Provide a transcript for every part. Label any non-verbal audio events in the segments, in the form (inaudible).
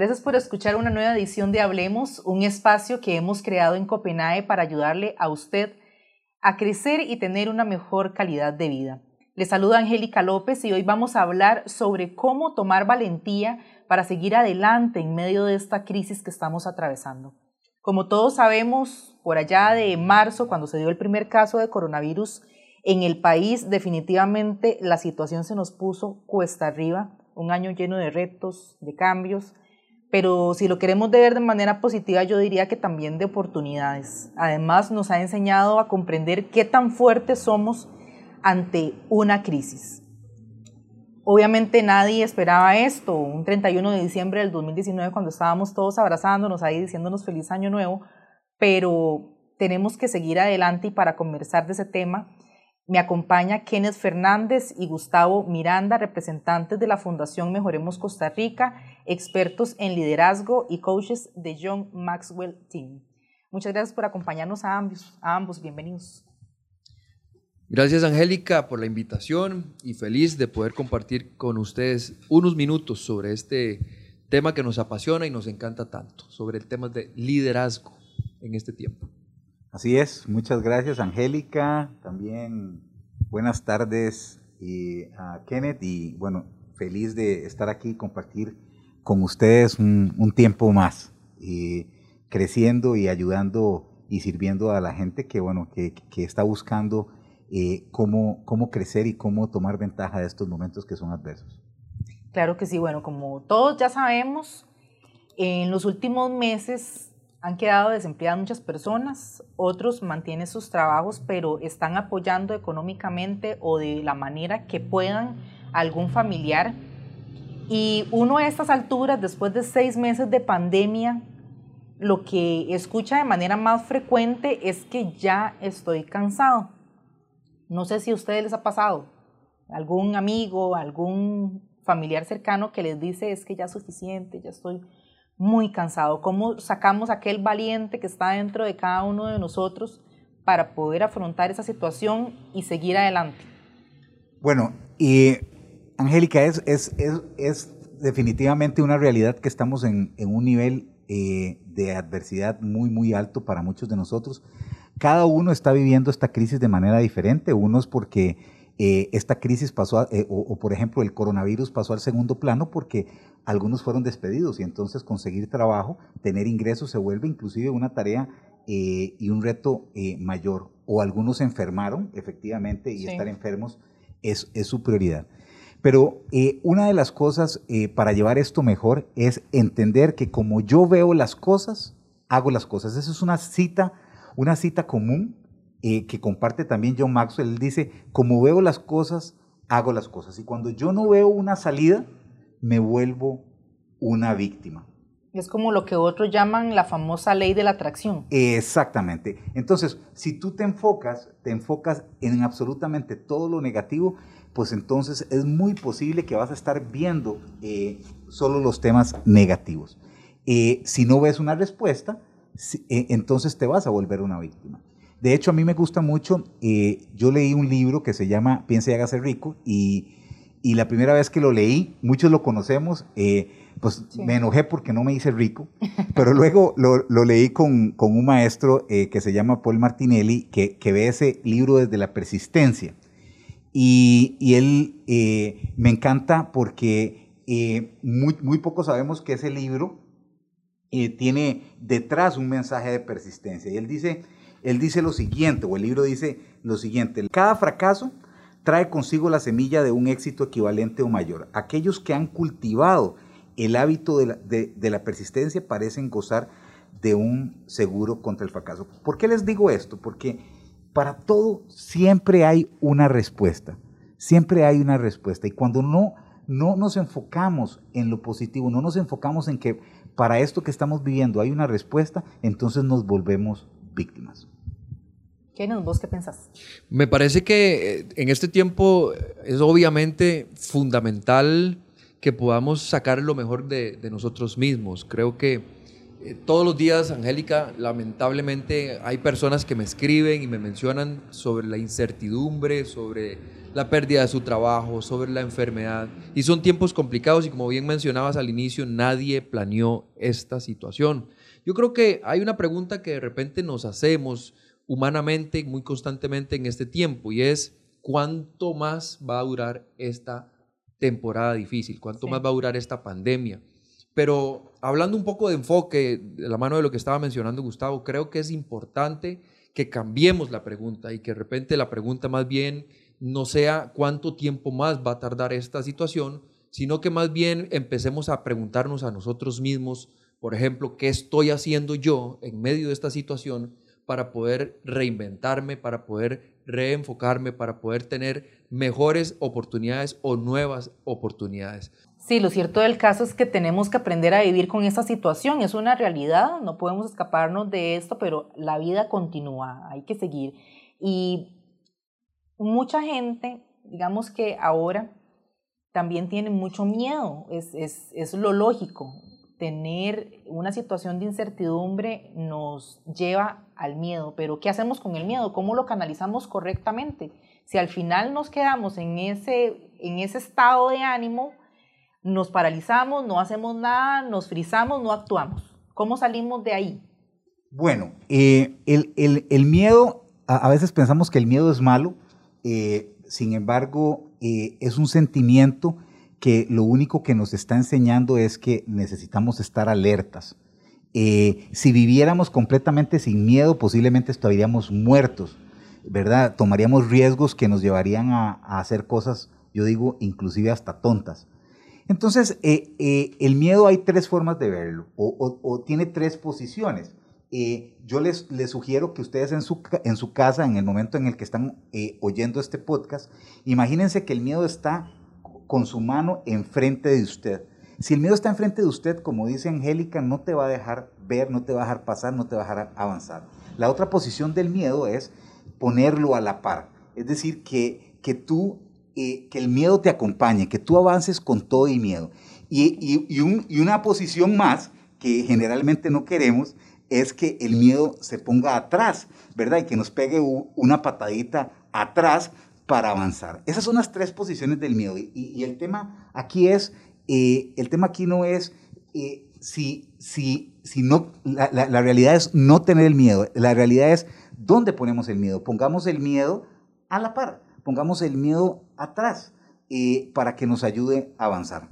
Gracias por escuchar una nueva edición de Hablemos, un espacio que hemos creado en Copenhague para ayudarle a usted a crecer y tener una mejor calidad de vida. Le saluda Angélica López y hoy vamos a hablar sobre cómo tomar valentía para seguir adelante en medio de esta crisis que estamos atravesando. Como todos sabemos, por allá de marzo, cuando se dio el primer caso de coronavirus en el país, definitivamente la situación se nos puso cuesta arriba, un año lleno de retos, de cambios, pero si lo queremos ver de manera positiva, yo diría que también de oportunidades. Además, nos ha enseñado a comprender qué tan fuertes somos ante una crisis. Obviamente nadie esperaba esto, un 31 de diciembre del 2019, cuando estábamos todos abrazándonos ahí, diciéndonos feliz año nuevo, pero tenemos que seguir adelante y para conversar de ese tema, me acompaña Kenneth Fernández y Gustavo Miranda, representantes de la Fundación Mejoremos Costa Rica, expertos en liderazgo y coaches de John Maxwell Team. Muchas gracias por acompañarnos a ambos. A ambos. Bienvenidos. Gracias Angélica por la invitación y feliz de poder compartir con ustedes unos minutos sobre este tema que nos apasiona y nos encanta tanto, sobre el tema de liderazgo en este tiempo. Así es, muchas gracias Angélica, también buenas tardes a Kenneth y bueno, feliz de estar aquí y compartir con ustedes un, tiempo más, creciendo y ayudando y sirviendo a la gente que bueno, que, está buscando eh, cómo, cómo crecer y cómo tomar ventaja de estos momentos que son adversos. Claro que sí, bueno, como todos ya sabemos, en los últimos meses han quedado desempleadas muchas personas, otros mantienen sus trabajos, pero están apoyando económicamente o de la manera que puedan algún familiar. Y uno a estas alturas, después de seis meses de pandemia, lo que escucha de manera más frecuente es que ya estoy cansado. No sé si a ustedes les ha pasado, algún amigo, algún familiar cercano que les dice es que ya es suficiente, ya estoy muy cansado. ¿Cómo sacamos aquel valiente que está dentro de cada uno de nosotros para poder afrontar esa situación y seguir adelante? Bueno, y Angélica, es, es, es, definitivamente una realidad que estamos en, un nivel eh, de adversidad muy, muy alto para muchos de nosotros. Cada uno está viviendo esta crisis de manera diferente. Unos porque eh, esta crisis pasó, eh, o, por ejemplo el coronavirus pasó al segundo plano porque algunos fueron despedidos y entonces conseguir trabajo, tener ingresos se vuelve inclusive una tarea eh, y un reto mayor. O algunos se enfermaron efectivamente y estar enfermos es, es, su prioridad. Pero una de las cosas para llevar esto mejor es entender que como yo veo las cosas, hago las cosas. Esa es una cita, una cita común eh, que comparte también John Maxwell, él dice, como veo las cosas, hago las cosas. Y cuando yo no veo una salida, me vuelvo una víctima. Es como lo que otros llaman la famosa ley de la atracción. Exactamente. Entonces, si tú te enfocas, te enfocas en absolutamente todo lo negativo, pues entonces es muy posible que vas a estar viendo eh, solo los temas negativos. Eh, si no ves una respuesta, entonces te vas a volver una víctima. De hecho, a mí me gusta mucho, eh, yo leí un libro que se llama Piensa y hágase rico y, la primera vez que lo leí, muchos lo conocemos, eh, pues me enojé porque no me hice rico, pero luego lo, leí con, un maestro eh, que se llama Paul Martinelli, que, ve ese libro desde la persistencia. Y, él me encanta porque muy, muy poco sabemos que ese libro tiene detrás un mensaje de persistencia. Y él dice él dice lo siguiente, o el libro dice lo siguiente, cada fracaso trae consigo la semilla de un éxito equivalente o mayor. Aquellos que han cultivado el hábito de la, persistencia parecen gozar de un seguro contra el fracaso. ¿Por qué les digo esto? Porque para todo siempre hay una respuesta, siempre hay una respuesta. Y cuando no, no nos enfocamos en lo positivo, no nos enfocamos en que para esto que estamos viviendo hay una respuesta, entonces nos volvemos víctimas. ¿Quién ¿Vos qué pensás? Me parece que eh, en este tiempo es obviamente fundamental que podamos sacar lo mejor de, nosotros mismos. Creo que Eh, todos los días, Angélica, lamentablemente hay personas que me escriben y me mencionan sobre la incertidumbre, sobre la pérdida de su trabajo, sobre la enfermedad. Y son tiempos complicados y como bien mencionabas al inicio, nadie planeó esta situación. Yo creo que hay una pregunta que de repente nos hacemos humanamente, muy constantemente en este tiempo, y es, ¿cuánto más va a durar esta temporada difícil? ¿Cuánto más va a durar esta pandemia? Pero hablando un poco de enfoque, de la mano de lo que estaba mencionando Gustavo, creo que es importante que cambiemos la pregunta y que de repente la pregunta más bien no sea cuánto tiempo más va a tardar esta situación, sino que más bien empecemos a preguntarnos a nosotros mismos, por ejemplo, ¿qué estoy haciendo yo en medio de esta situación para poder reinventarme, para poder reenfocarme, para poder tener mejores oportunidades o nuevas oportunidades? Sí, lo cierto del caso es que tenemos que aprender a vivir con esta situación. Es una realidad, no podemos escaparnos de esto, pero la vida continúa, hay que seguir. Y mucha gente, digamos que ahora también tiene mucho miedo, es, es, es lo lógico. Tener una situación de incertidumbre nos lleva al miedo, pero ¿qué hacemos con el miedo? ¿Cómo lo canalizamos correctamente? Si al final nos quedamos en ese, en ese estado de ánimo, nos paralizamos, no hacemos nada, nos frizamos, no actuamos. ¿Cómo salimos de ahí? Bueno, eh, el, el, el, miedo, a, veces pensamos que el miedo es malo, eh, sin embargo, eh, es un sentimiento que lo único que nos está enseñando es que necesitamos estar alertas. Si viviéramos completamente sin miedo, posiblemente estaríamos muertos, ¿verdad? Tomaríamos riesgos que nos llevarían a hacer cosas, yo digo, inclusive hasta tontas. Entonces, el miedo hay tres formas de verlo, o, tiene tres posiciones. Eh, yo les, les, sugiero que ustedes en su, en su casa, en el momento en el que están eh, oyendo este podcast, imagínense que el miedo está con su mano enfrente de usted. Si el miedo está enfrente de usted, como dice Angélica, no te va a dejar ver, no te va a dejar pasar, no te va a dejar avanzar. La otra posición del miedo es ponerlo a la par. Es decir, que, que tú, eh, que el miedo te acompañe, que tú avances con todo y miedo. Y, y, y, un, y una posición más que generalmente no queremos es que el miedo se ponga atrás, ¿verdad? Y que nos pegue una patadita atrás para avanzar. Esas son las tres posiciones del miedo. Y, el tema aquí es, eh, el tema aquí no es eh, si, si, si no, la, la, realidad es no tener el miedo. La realidad es dónde ponemos el miedo. Pongamos el miedo a la par, pongamos el miedo atrás eh, para que nos ayude a avanzar.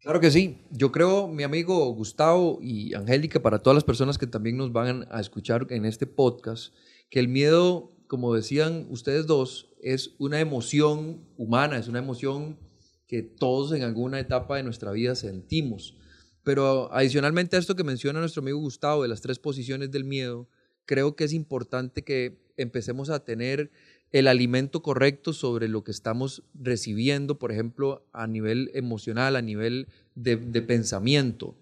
Claro que sí. Yo creo, mi amigo Gustavo y Angélica, para todas las personas que también nos van a escuchar en este podcast, que el miedo, como decían ustedes dos, es una emoción humana, es una emoción que todos en alguna etapa de nuestra vida sentimos. Pero adicionalmente a esto que menciona nuestro amigo Gustavo de las tres posiciones del miedo, creo que es importante que empecemos a tener el alimento correcto sobre lo que estamos recibiendo, por ejemplo, a nivel emocional, a nivel de, pensamiento.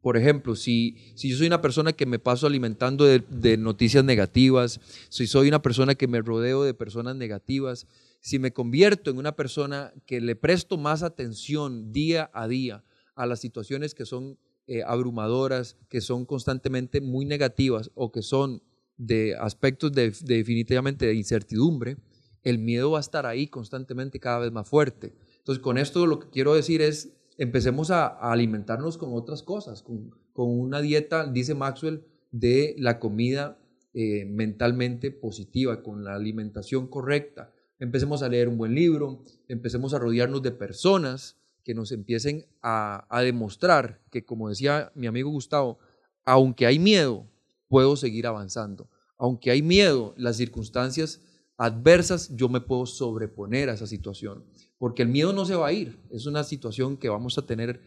Por ejemplo, si, si yo soy una persona que me paso alimentando de, noticias negativas, si soy una persona que me rodeo de personas negativas, si me convierto en una persona que le presto más atención día a día a las situaciones que son eh, abrumadoras, que son constantemente muy negativas o que son de aspectos de, definitivamente de incertidumbre, el miedo va a estar ahí constantemente cada vez más fuerte. Entonces, con esto lo que quiero decir es, empecemos a, alimentarnos con otras cosas, con, una dieta, dice Maxwell, de la comida eh, mentalmente positiva, con la alimentación correcta. Empecemos a leer un buen libro, empecemos a rodearnos de personas que nos empiecen a, a demostrar que, como decía mi amigo Gustavo, aunque hay miedo, puedo seguir avanzando. Aunque hay miedo, las circunstancias adversas, yo me puedo sobreponer a esa situación, porque el miedo no se va a ir, es una situación que vamos a tener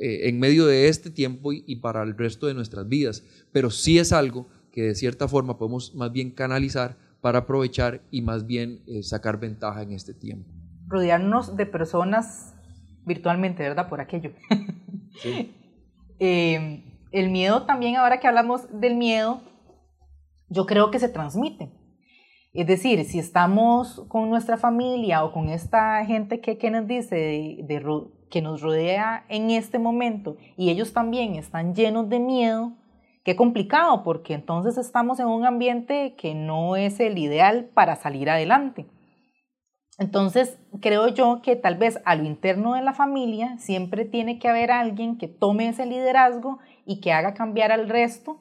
eh, en medio de este tiempo y, para el resto de nuestras vidas, pero sí es algo que de cierta forma podemos más bien canalizar para aprovechar y más bien eh, sacar ventaja en este tiempo. Rodearnos de personas virtualmente, ¿verdad? Por aquello. Sí. (laughs) eh, el miedo también, ahora que hablamos del miedo, yo creo que se transmite. Es decir, si estamos con nuestra familia o con esta gente que, que nos dice, que nos rodea en este momento y ellos también están llenos de miedo, Qué complicado, porque entonces estamos en un ambiente que no es el ideal para salir adelante. Entonces, creo yo que tal vez a lo interno de la familia siempre tiene que haber alguien que tome ese liderazgo y que haga cambiar al resto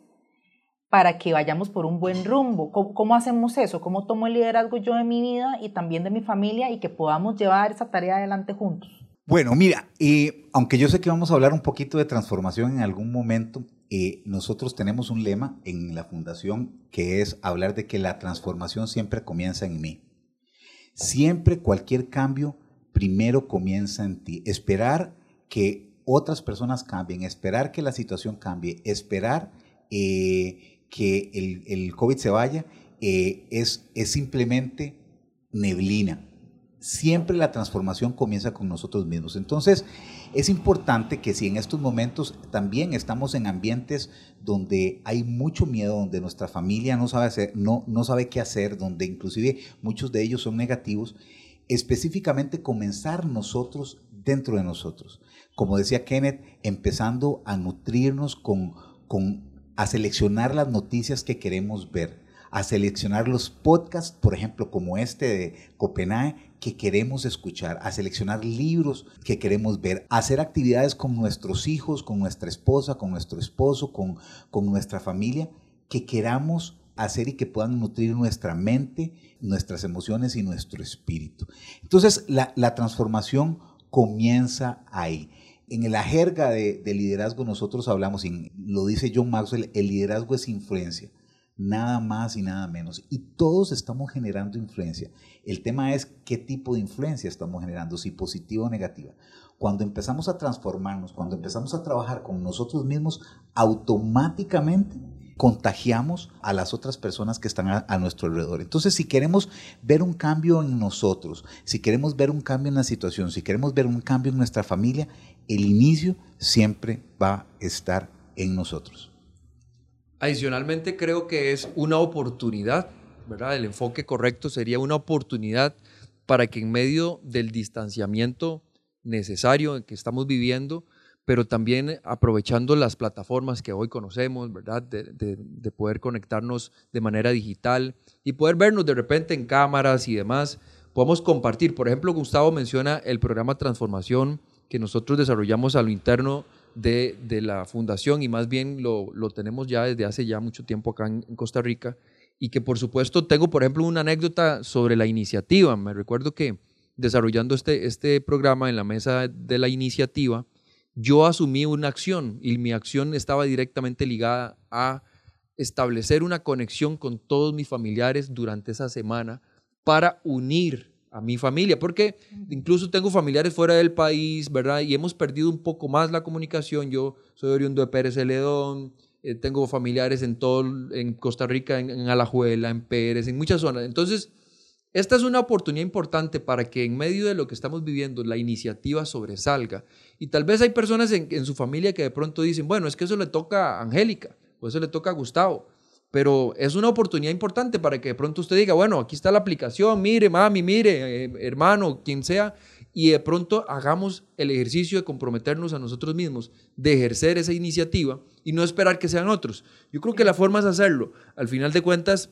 para que vayamos por un buen rumbo. ¿Cómo, hacemos eso? ¿Cómo tomo el liderazgo yo de mi vida y también de mi familia y que podamos llevar esa tarea adelante juntos? Bueno, mira, eh, aunque yo sé que vamos a hablar un poquito de transformación en algún momento, eh, nosotros tenemos un lema en la fundación que es hablar de que la transformación siempre comienza en mí. Siempre cualquier cambio primero comienza en ti. Esperar que otras personas cambien, esperar que la situación cambie, esperar eh, que el, el, COVID se vaya, eh, es, es simplemente neblina. Siempre la transformación comienza con nosotros mismos. Entonces, es importante que si en estos momentos también estamos en ambientes donde hay mucho miedo, donde nuestra familia no sabe, hacer, no, no sabe qué hacer, donde inclusive muchos de ellos son negativos, específicamente comenzar nosotros dentro de nosotros. Como decía Kenneth, empezando a nutrirnos con, con a seleccionar las noticias que queremos ver, a seleccionar los podcasts, por ejemplo, como este de Copenhague, que queremos escuchar, a seleccionar libros que queremos ver, a hacer actividades con nuestros hijos, con nuestra esposa, con nuestro esposo, con, con nuestra familia, que queramos hacer y que puedan nutrir nuestra mente, nuestras emociones y nuestro espíritu. Entonces, la, la transformación comienza ahí. En la jerga de, de liderazgo nosotros hablamos, y lo dice John Maxwell, el liderazgo es influencia nada más y nada menos. Y todos estamos generando influencia. El tema es qué tipo de influencia estamos generando, si positiva o negativa. Cuando empezamos a transformarnos, cuando empezamos a trabajar con nosotros mismos, automáticamente contagiamos a las otras personas que están a, nuestro alrededor. Entonces, si queremos ver un cambio en nosotros, si queremos ver un cambio en la situación, si queremos ver un cambio en nuestra familia, el inicio siempre va a estar en nosotros. Adicionalmente creo que es una oportunidad, ¿verdad? El enfoque correcto sería una oportunidad para que en medio del distanciamiento necesario que estamos viviendo, pero también aprovechando las plataformas que hoy conocemos, ¿verdad? De, poder conectarnos de manera digital y poder vernos de repente en cámaras y demás, podemos compartir. Por ejemplo, Gustavo menciona el programa Transformación que nosotros desarrollamos a lo interno de, la fundación y más bien lo, tenemos ya desde hace ya mucho tiempo acá en, Costa Rica y que por supuesto tengo, por ejemplo, una anécdota sobre la iniciativa. Me recuerdo que desarrollando este, este programa en la mesa de la iniciativa, yo asumí una acción y mi acción estaba directamente ligada a establecer una conexión con todos mis familiares durante esa semana para unir a mi familia, porque incluso tengo familiares fuera del país, ¿verdad? Y hemos perdido un poco más la comunicación. Yo soy oriundo de Pérez Celedón, eh, tengo familiares en todo, en Costa Rica, en, Alajuela, en Pérez, en muchas zonas. Entonces, esta es una oportunidad importante para que en medio de lo que estamos viviendo la iniciativa sobresalga. Y tal vez hay personas en, su familia que de pronto dicen, bueno, es que eso le toca a Angélica, o eso le toca a Gustavo pero es una oportunidad importante para que de pronto usted diga, bueno, aquí está la aplicación, mire, mami, mire, eh, hermano, quien sea, y de pronto hagamos el ejercicio de comprometernos a nosotros mismos, de ejercer esa iniciativa y no esperar que sean otros. Yo creo que la forma es hacerlo. Al final de cuentas,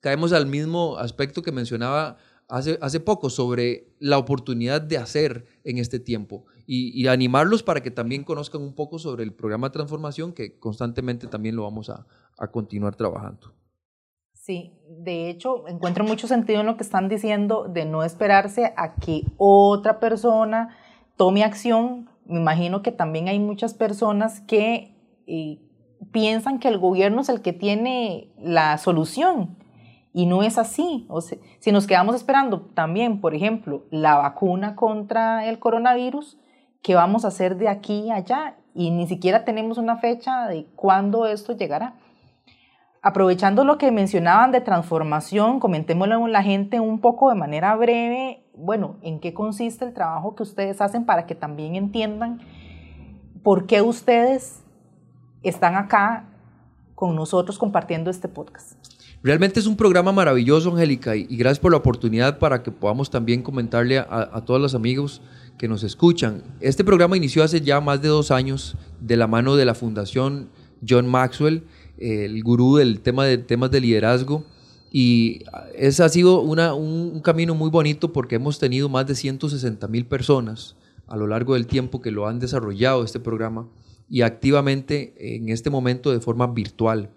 caemos al mismo aspecto que mencionaba hace, hace poco sobre la oportunidad de hacer en este tiempo y, animarlos para que también conozcan un poco sobre el programa de transformación que constantemente también lo vamos a, a continuar trabajando. Sí, de hecho, encuentro mucho sentido en lo que están diciendo de no esperarse a que otra persona tome acción. Me imagino que también hay muchas personas que eh, piensan que el gobierno es el que tiene la solución y no es así. Si nos quedamos esperando también, por ejemplo, la vacuna contra el coronavirus, ¿qué vamos a hacer de aquí a allá? Y ni siquiera tenemos una fecha de cuándo esto llegará. Aprovechando lo que mencionaban de transformación, comentémoslo a la gente un poco de manera breve, bueno, en qué consiste el trabajo que ustedes hacen para que también entiendan por qué ustedes están acá con nosotros compartiendo este podcast. Realmente es un programa maravilloso, Angélica, y, gracias por la oportunidad para que podamos también comentarle a, todos los amigos que nos escuchan. Este programa inició hace ya más de dos años de la mano de la Fundación John Maxwell. el gurú del tema de temas de liderazgo. Y ese ha sido una, un, camino muy bonito porque hemos tenido más de 160 mil personas a lo largo del tiempo que lo han desarrollado este programa y activamente en este momento de forma virtual.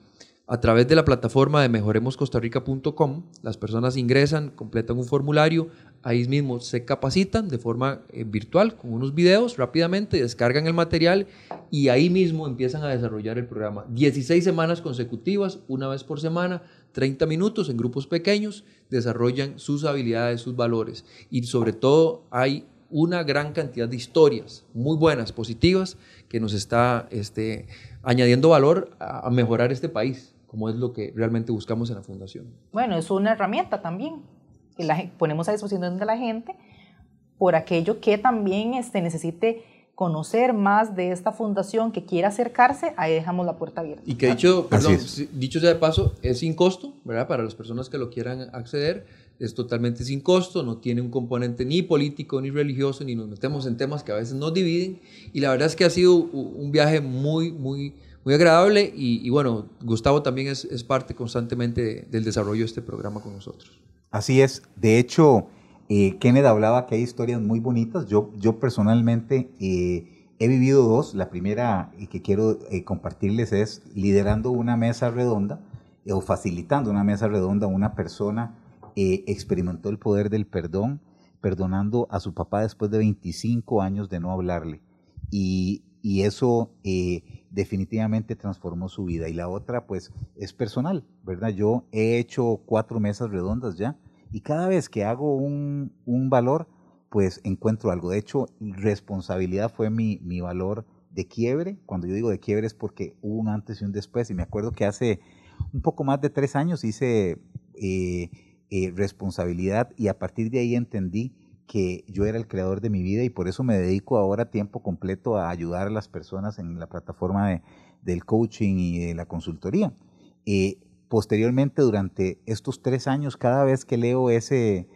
A través de la plataforma de mejoremoscostarrica.com, las personas ingresan, completan un formulario, ahí mismo se capacitan de forma eh, virtual con unos videos rápidamente, descargan el material y ahí mismo empiezan a desarrollar el programa. 16 semanas consecutivas, una vez por semana, 30 minutos en grupos pequeños, desarrollan sus habilidades, sus valores y sobre todo hay una gran cantidad de historias muy buenas, positivas, que nos está este, añadiendo valor a mejorar este país como es lo que realmente buscamos en la fundación. Bueno, es una herramienta también que la, ponemos a disposición de la gente por aquello que también este, necesite conocer más de esta fundación, que quiera acercarse, ahí dejamos la puerta abierta. Y que dicho, perdón, dicho sea de paso, es sin costo, ¿verdad? Para las personas que lo quieran acceder, es totalmente sin costo, no tiene un componente ni político ni religioso, ni nos metemos en temas que a veces nos dividen. Y la verdad es que ha sido un viaje muy, muy muy agradable y, bueno, Gustavo también es, es parte constantemente del desarrollo de este programa con nosotros. Así es, de hecho, eh, Kenneth hablaba que hay historias muy bonitas, yo, yo personalmente eh, he vivido dos, la primera que quiero eh, compartirles es liderando una mesa redonda o facilitando una mesa redonda, una persona experimentó el poder del perdón, perdonando a su papá después de 25 años de no hablarle. Y, y eso eh, definitivamente transformó su vida. Y la otra, pues, es personal, ¿verdad? Yo he hecho cuatro mesas redondas ya y cada vez que hago un, un valor, pues encuentro algo. De hecho, responsabilidad fue mi, mi, valor de quiebre. Cuando yo digo de quiebre es porque hubo un antes y un después. Y me acuerdo que hace un poco más de tres años hice eh, eh, responsabilidad y a partir de ahí entendí que yo era el creador de mi vida y por eso me dedico ahora tiempo completo a ayudar a las personas en la plataforma de, del coaching y de la consultoría. Eh, posteriormente, durante estos tres años, cada vez que leo ese,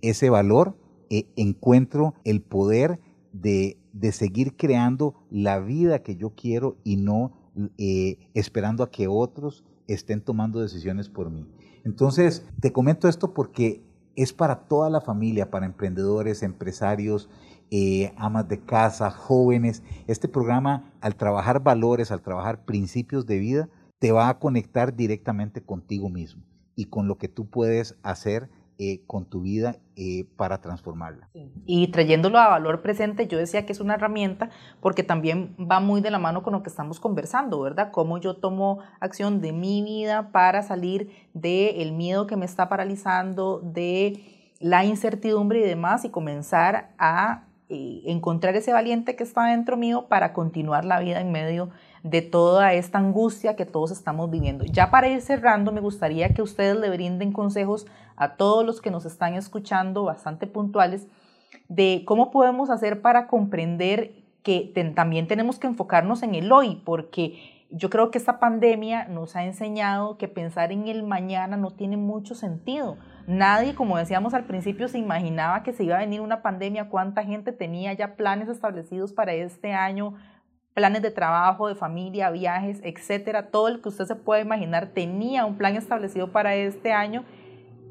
ese valor, eh, encuentro el poder de, de, seguir creando la vida que yo quiero y no eh, esperando a que otros estén tomando decisiones por mí. Entonces, te comento esto porque es para toda la familia, para emprendedores, empresarios, eh, amas de casa, jóvenes. Este programa, al trabajar valores, al trabajar principios de vida, te va a conectar directamente contigo mismo y con lo que tú puedes hacer eh, con tu vida eh, para transformarla. Y trayéndolo a valor presente, yo decía que es una herramienta porque también va muy de la mano con lo que estamos conversando, ¿verdad? Cómo yo tomo acción de mi vida para salir del miedo que me está paralizando, de la incertidumbre y demás y comenzar a encontrar ese valiente que está dentro mío para continuar la vida en medio de toda esta angustia que todos estamos viviendo. Ya para ir cerrando, me gustaría que ustedes le brinden consejos a todos los que nos están escuchando, bastante puntuales, de cómo podemos hacer para comprender que también tenemos que enfocarnos en el hoy, porque yo creo que esta pandemia nos ha enseñado que pensar en el mañana no tiene mucho sentido. Nadie, como decíamos al principio, se imaginaba que se iba a venir una pandemia, cuánta gente tenía ya planes establecidos para este año, planes de trabajo, de familia, viajes, etcétera, todo el que usted se puede imaginar tenía un plan establecido para este año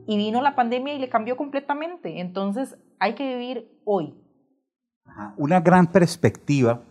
y vino la pandemia y le cambió completamente. Entonces hay que vivir hoy. Una gran perspectiva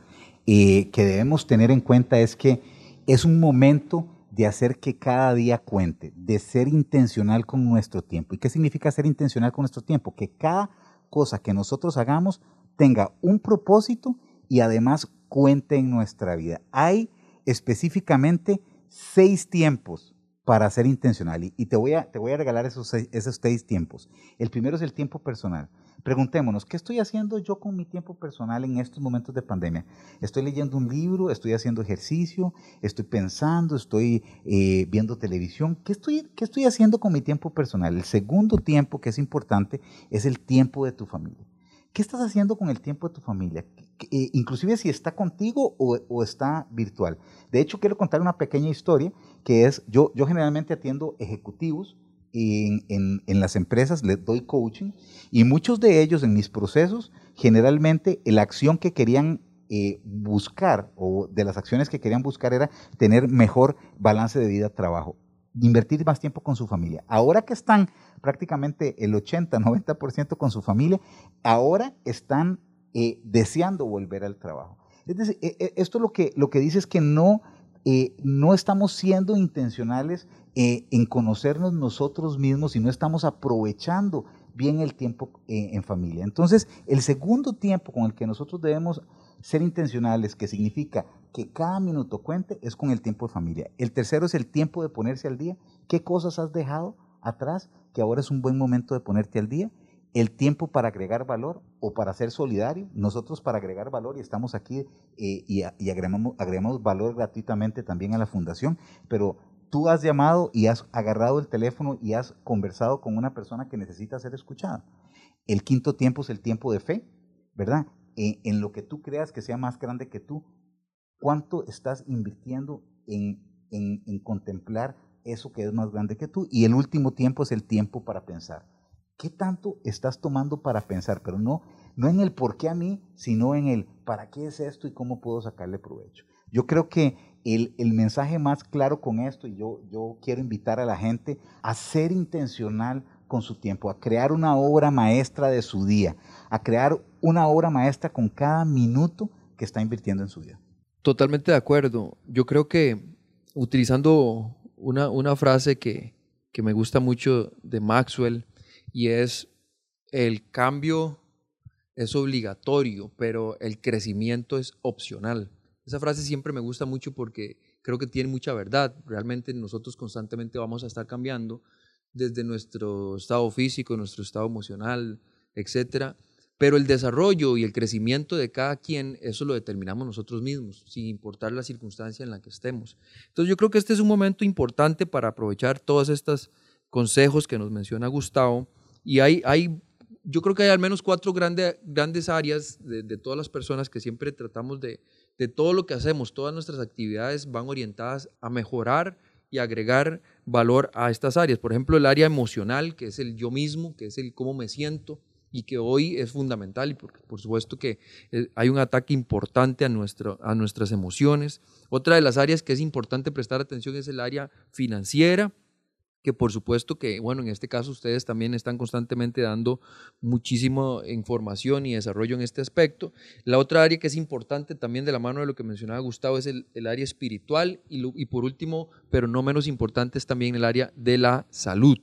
eh, que debemos tener en cuenta es que es un momento de hacer que cada día cuente, de ser intencional con nuestro tiempo. ¿Y qué significa ser intencional con nuestro tiempo? Que cada cosa que nosotros hagamos tenga un propósito y además cuente en nuestra vida. Hay específicamente seis tiempos para ser intencional y, te, voy a, te voy a regalar esos esos seis tiempos. El primero es el tiempo personal. Preguntémonos, ¿qué estoy haciendo yo con mi tiempo personal en estos momentos de pandemia? ¿Estoy leyendo un libro? ¿Estoy haciendo ejercicio? ¿Estoy pensando? ¿Estoy eh, viendo televisión? ¿Qué estoy, ¿Qué estoy haciendo con mi tiempo personal? El segundo tiempo que es importante es el tiempo de tu familia. ¿Qué estás haciendo con el tiempo de tu familia? Eh, inclusive si está contigo o, está virtual. De hecho, quiero contar una pequeña historia que es, yo, yo generalmente atiendo ejecutivos en, en, las empresas, les doy coaching y muchos de ellos en mis procesos, generalmente la acción que querían eh, buscar, o de las acciones que querían buscar era tener mejor balance de vida-trabajo, invertir más tiempo con su familia. Ahora que están prácticamente el 80, 90% con su familia, ahora están eh, deseando volver al trabajo. Es decir, e, e, esto lo que, lo que dice es que no, eh, no estamos siendo intencionales eh, en conocernos nosotros mismos y no estamos aprovechando bien el tiempo en familia. Entonces, el segundo tiempo con el que nosotros debemos ser intencionales, que significa que cada minuto cuente, es con el tiempo de familia. El tercero es el tiempo de ponerse al día. ¿Qué cosas has dejado atrás que ahora es un buen momento de ponerte al día? El tiempo para agregar valor o para ser solidario. Nosotros para agregar valor y estamos aquí eh, y, agregamos, agregamos, valor gratuitamente también a la fundación, pero tú has llamado y has agarrado el teléfono y has conversado con una persona que necesita ser escuchada. El quinto tiempo es el tiempo de fe, ¿verdad? En, en lo que tú creas que sea más grande que tú. ¿Cuánto estás invirtiendo en, en, en contemplar eso que es más grande que tú? Y el último tiempo es el tiempo para pensar ¿Qué tanto estás tomando para pensar? Pero no, no en el por qué a mí, sino en el para qué es esto y cómo puedo sacarle provecho. Yo creo que el, el mensaje más claro con esto, y yo, yo quiero invitar a la gente a ser intencional con su tiempo, a crear una obra maestra de su día, a crear una obra maestra con cada minuto que está invirtiendo en su vida. Totalmente de acuerdo. Yo creo que utilizando una, una frase que, que me gusta mucho de Maxwell, y es el cambio es obligatorio, pero el crecimiento es opcional. Esa frase siempre me gusta mucho porque creo que tiene mucha verdad. Realmente nosotros constantemente vamos a estar cambiando desde nuestro estado físico, nuestro estado emocional, etcétera. Pero el desarrollo y el crecimiento de cada quien, eso lo determinamos nosotros mismos, sin importar la circunstancia en la que estemos. Entonces yo creo que este es un momento importante para aprovechar todos estos consejos que nos menciona Gustavo y hay, hay, yo creo que hay al menos cuatro grandes grandes áreas de, de, todas las personas que siempre tratamos de, de todo lo que hacemos, todas nuestras actividades van orientadas a mejorar y agregar valor a estas áreas. Por ejemplo, el área emocional, que es el yo mismo, que es el cómo me siento y que hoy es fundamental y por, por supuesto que eh, hay un ataque importante a, nuestro, a nuestras emociones. Otra de las áreas que es importante prestar atención es el área financiera, que por supuesto que, bueno, en este caso ustedes también están constantemente dando muchísima información y desarrollo en este aspecto. La otra área que es importante también de la mano de lo que mencionaba Gustavo es el, área espiritual y, por último, pero no menos importante, es también el área de la salud.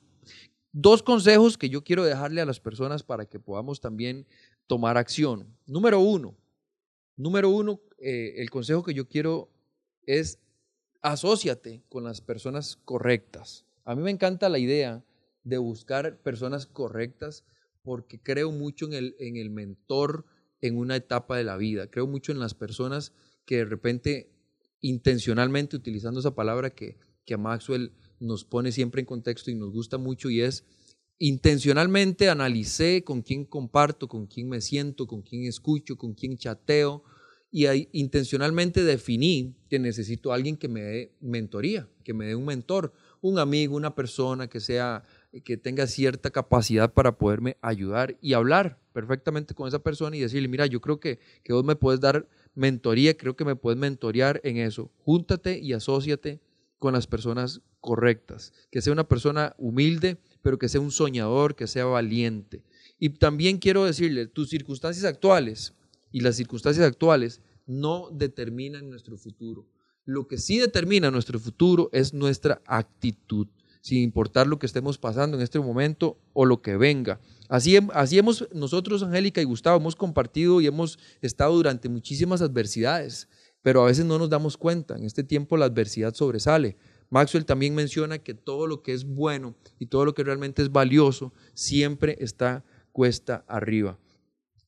Dos consejos que yo quiero dejarle a las personas para que podamos también tomar acción. Número uno, número uno, eh, el consejo que yo quiero es asóciate con las personas correctas. A mí me encanta la idea de buscar personas correctas porque creo mucho en el, en el mentor en una etapa de la vida. Creo mucho en las personas que de repente, intencionalmente, utilizando esa palabra que, que a Maxwell nos pone siempre en contexto y nos gusta mucho, y es intencionalmente analicé con quién comparto, con quién me siento, con quién escucho, con quién chateo, y ahí, intencionalmente definí que necesito a alguien que me dé mentoría, que me dé un mentor un amigo, una persona que sea que tenga cierta capacidad para poderme ayudar y hablar perfectamente con esa persona y decirle, mira, yo creo que, que vos me puedes dar mentoría, creo que me puedes mentorear en eso. Júntate y asóciate con las personas correctas, que sea una persona humilde, pero que sea un soñador, que sea valiente. Y también quiero decirle, tus circunstancias actuales y las circunstancias actuales no determinan nuestro futuro. Lo que sí determina nuestro futuro es nuestra actitud, sin importar lo que estemos pasando en este momento o lo que venga. Así, así hemos nosotros, Angélica y Gustavo, hemos compartido y hemos estado durante muchísimas adversidades, pero a veces no nos damos cuenta. En este tiempo la adversidad sobresale. Maxwell también menciona que todo lo que es bueno y todo lo que realmente es valioso siempre está cuesta arriba.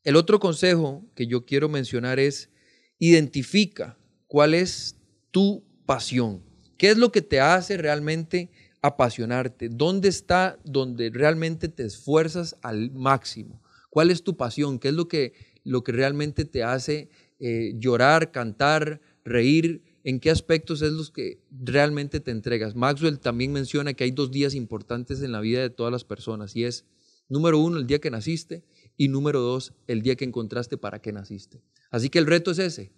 El otro consejo que yo quiero mencionar es identifica cuál es tu pasión? ¿Qué es lo que te hace realmente apasionarte? ¿Dónde está donde realmente te esfuerzas al máximo? ¿Cuál es tu pasión? ¿Qué es lo que, lo que realmente te hace eh, llorar, cantar, reír? ¿En qué aspectos es los que realmente te entregas? Maxwell también menciona que hay dos días importantes en la vida de todas las personas y es, número uno, el día que naciste y número dos, el día que encontraste para qué naciste. Así que el reto es ese,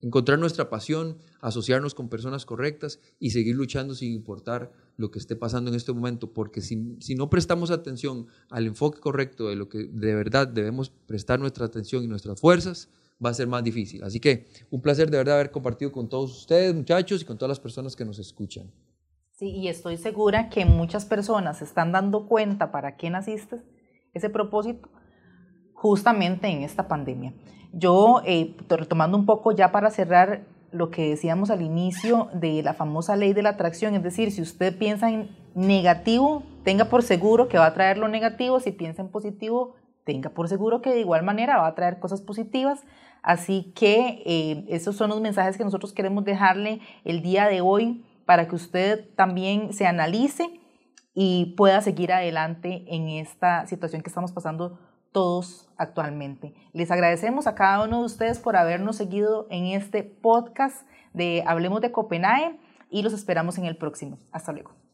encontrar nuestra pasión, asociarnos con personas correctas y seguir luchando sin importar lo que esté pasando en este momento, porque si, si, no prestamos atención al enfoque correcto de lo que de verdad debemos prestar nuestra atención y nuestras fuerzas, va a ser más difícil. Así que un placer de verdad haber compartido con todos ustedes, muchachos, y con todas las personas que nos escuchan. Sí, y estoy segura que muchas personas se están dando cuenta para qué naciste, ese propósito, justamente en esta pandemia. Yo, eh, retomando un poco ya para cerrar lo que decíamos al inicio de la famosa ley de la atracción, es decir, si usted piensa en negativo, tenga por seguro que va a traer lo negativo, si piensa en positivo, tenga por seguro que de igual manera va a traer cosas positivas. Así que eh, esos son los mensajes que nosotros queremos dejarle el día de hoy para que usted también se analice y pueda seguir adelante en esta situación que estamos pasando todos actualmente. Les agradecemos a cada uno de ustedes por habernos seguido en este podcast de Hablemos de Copenhague y los esperamos en el próximo. Hasta luego.